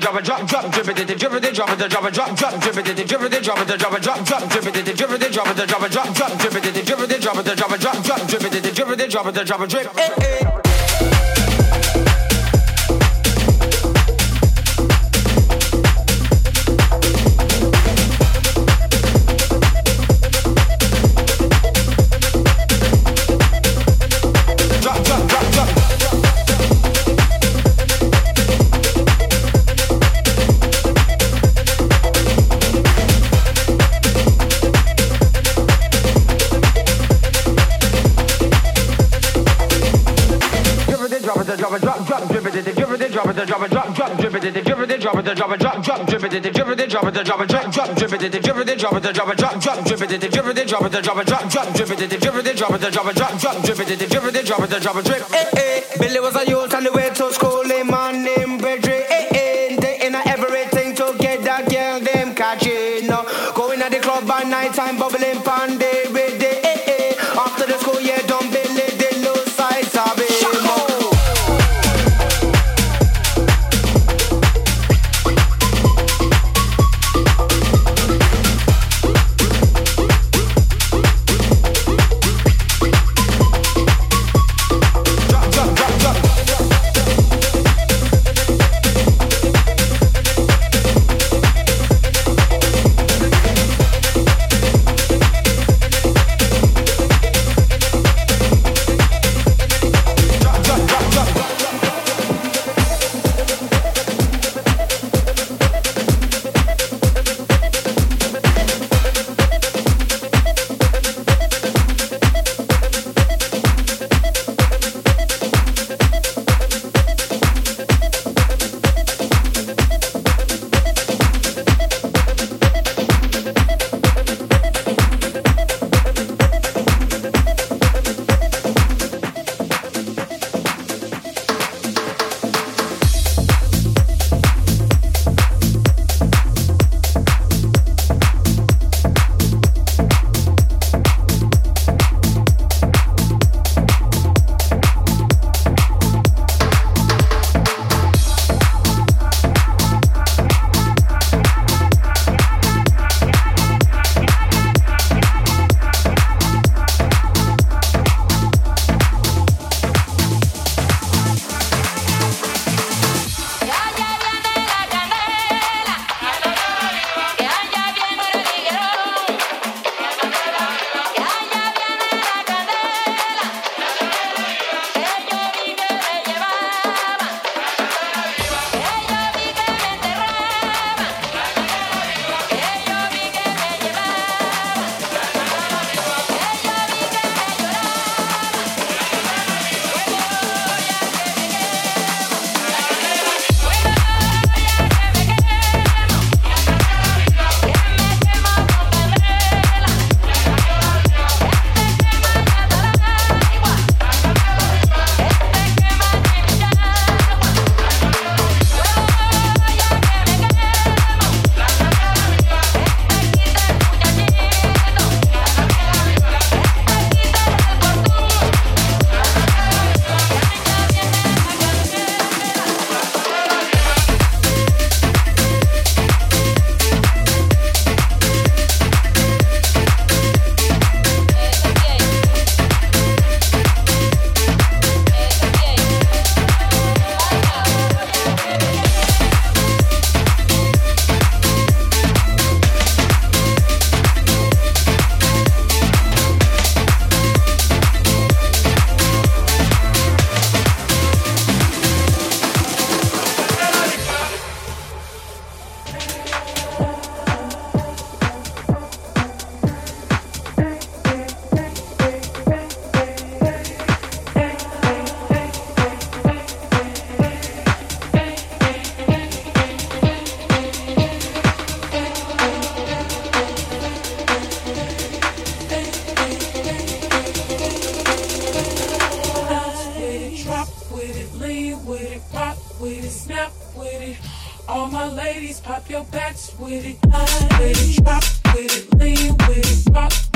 it drop it the drop it drop drop drip it drip it drop it drop it drop drop drip it drip it drop it drop it drop drop drip it drip it drop it drop it drop drop drip it drip it drop it the drop it drop drop drip it the drip it it the drop it eh eh the drop it drop drop drip it the drip it drop it the drop it drop drop drip it the drip it drop it the drop it drop drop drip it the drip it drop it the drop it drop drop drip it the drip it drop it the drop it drop drop drip it the drip it drop it the drop it drip eh eh Billy was a youth on the way to school him man named Bedre eh eh they in everything to get that girl them catching going at the club by night time bubbling All my ladies, pop your backs with it, with it, drop with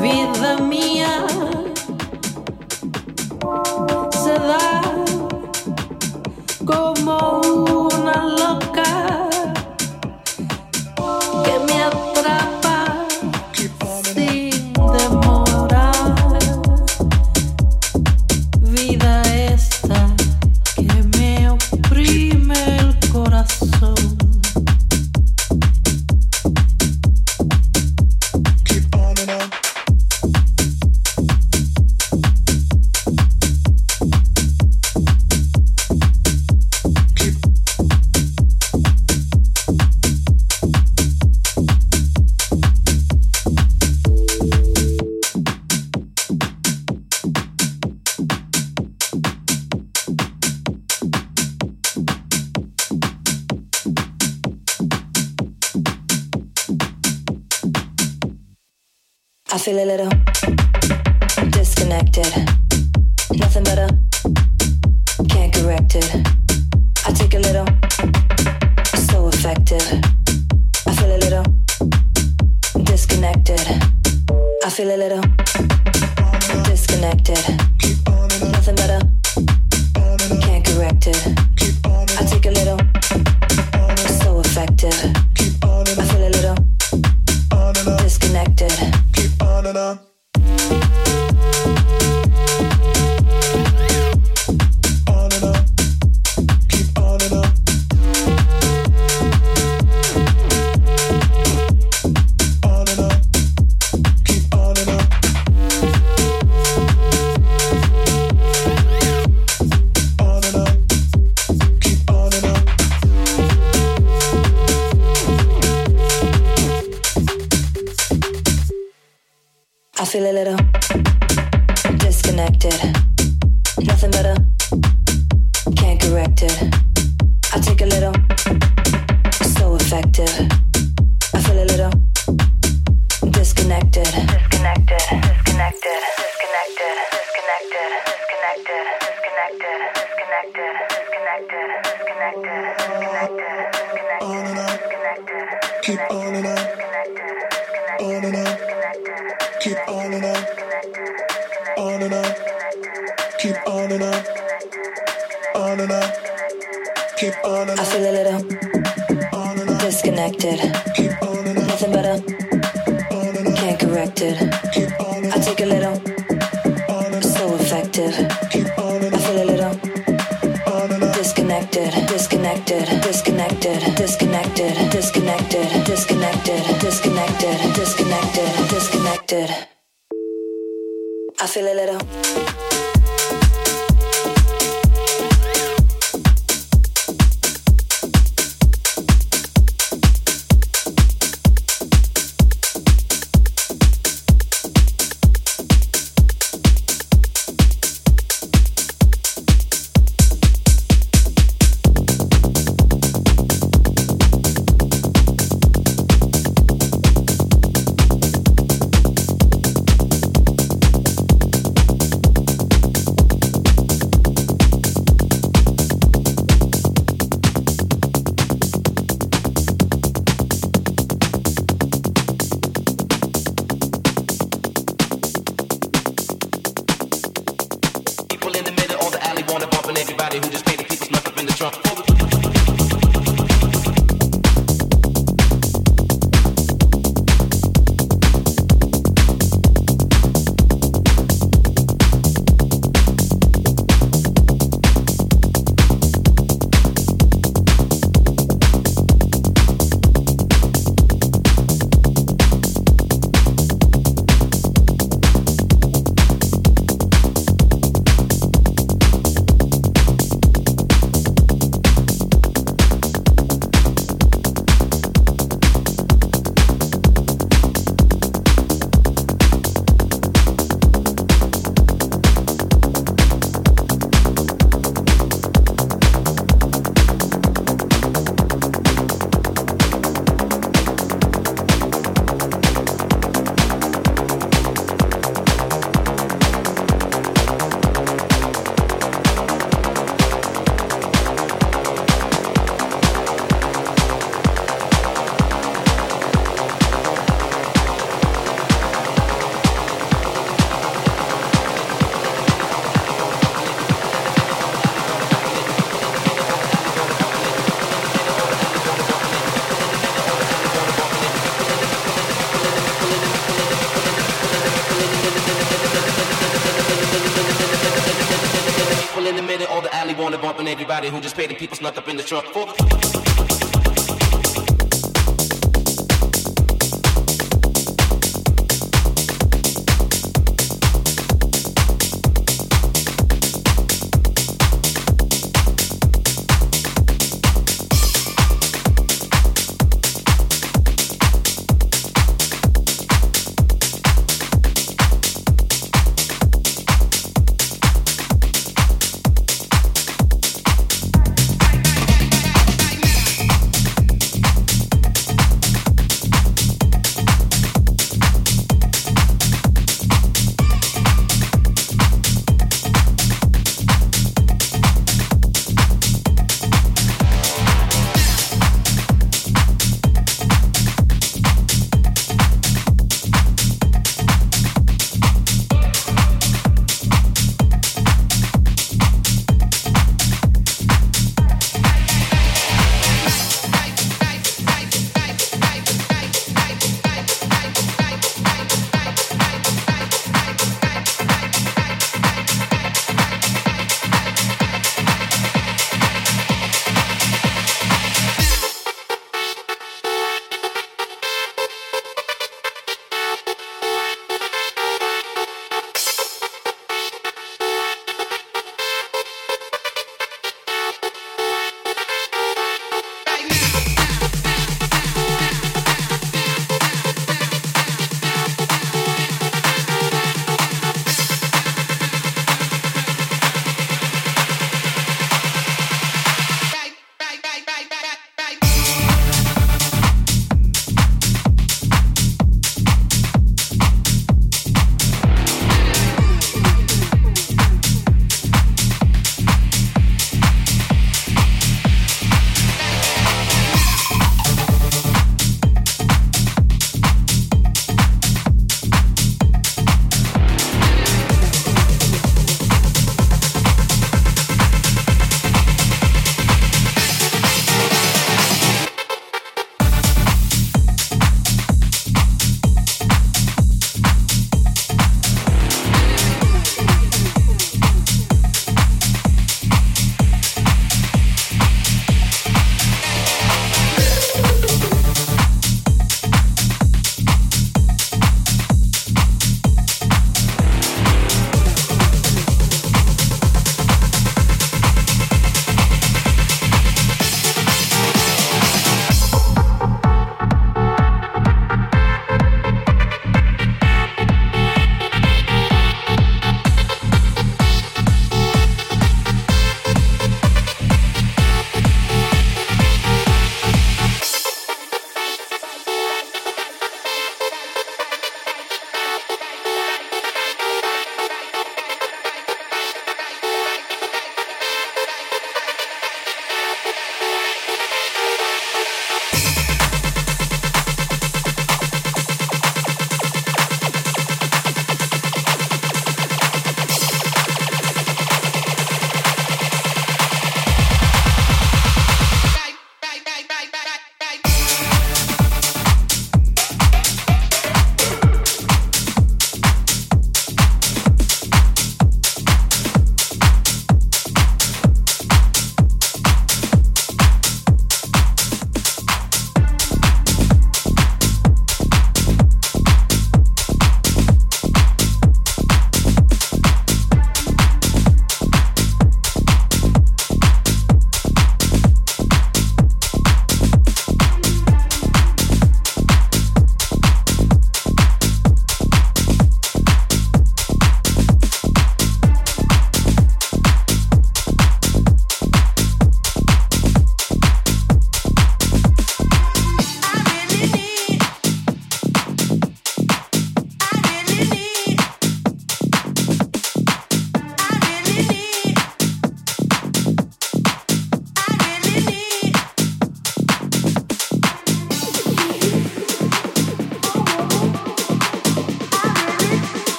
vida mía. Se da como un who just paid the people snuck up in the trunk for.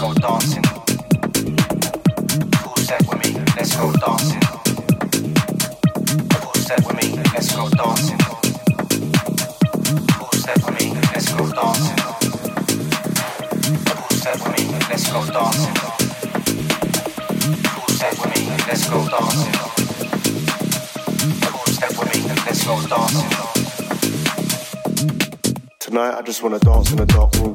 let's go dancing. With me, let's go dancing. With me, let's go dancing. With me, let's go dancing. With me, let's go dancing. With me, let's go dancing. Tonight I just wanna dance in a dark room.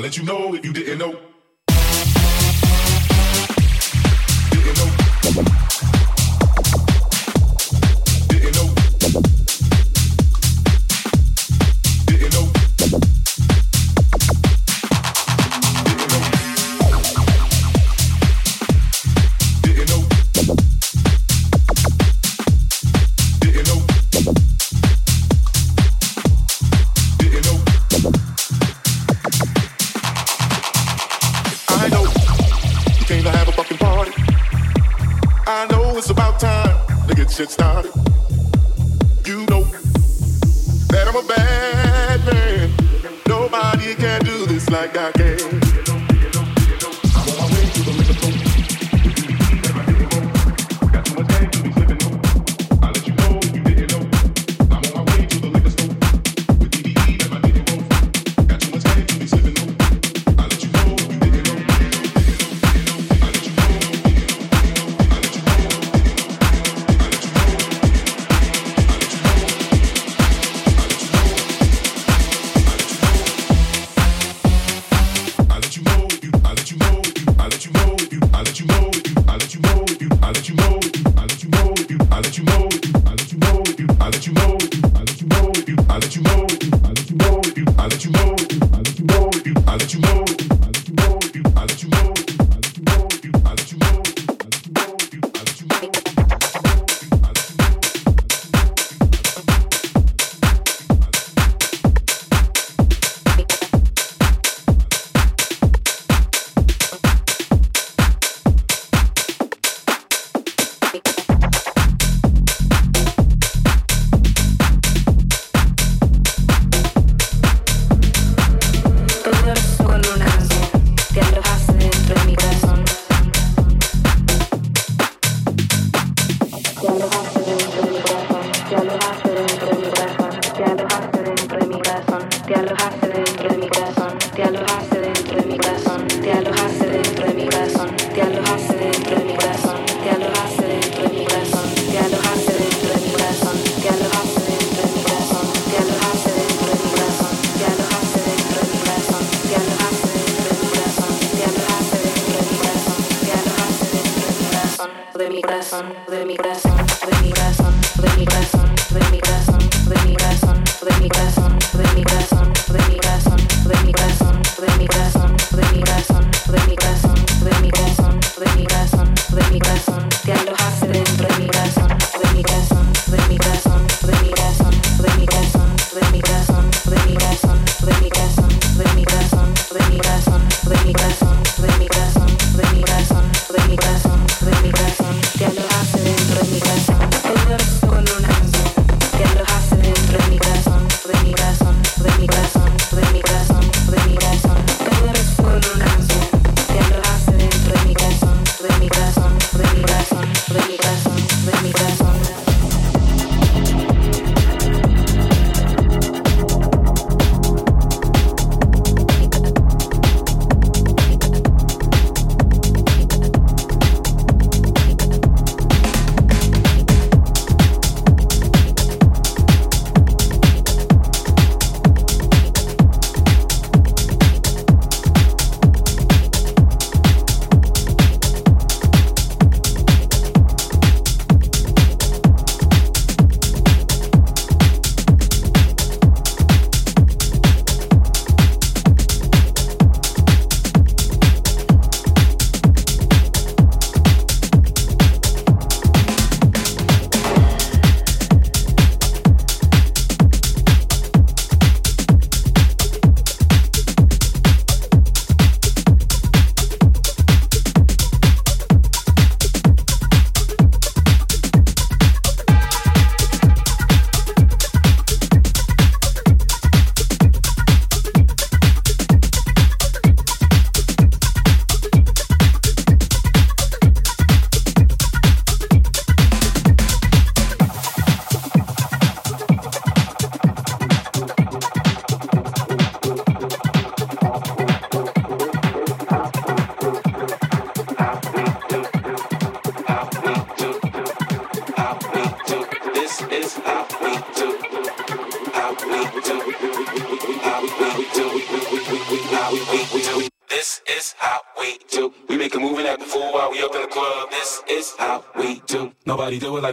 I let you know if you didn't know.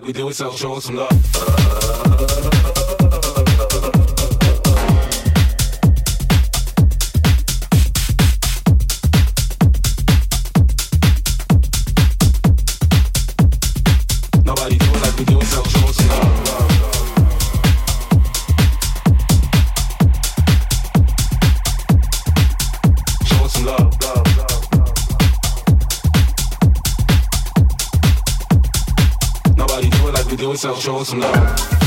We do it, so show us some love. Show us some love.